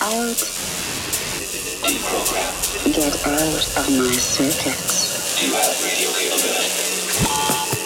out. Get out of my circuits. Do you have radio capability?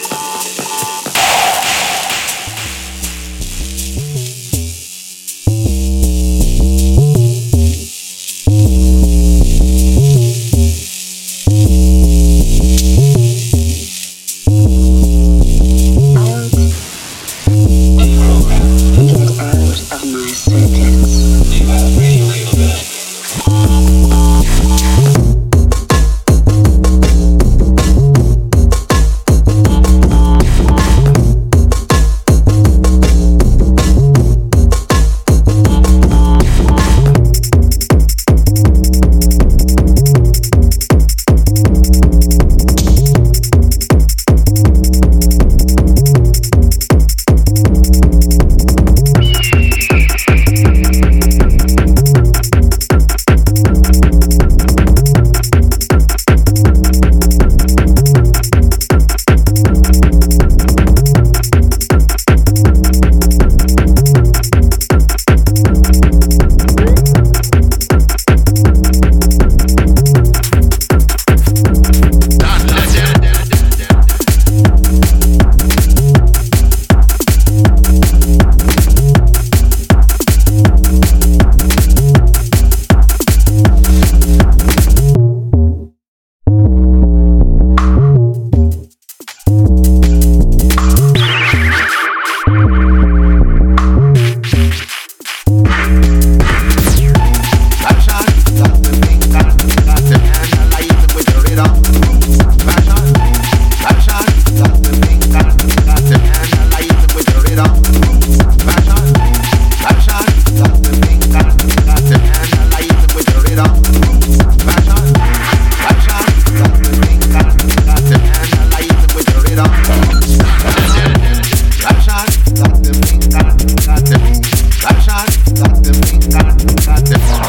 Daten, Daten, Daten.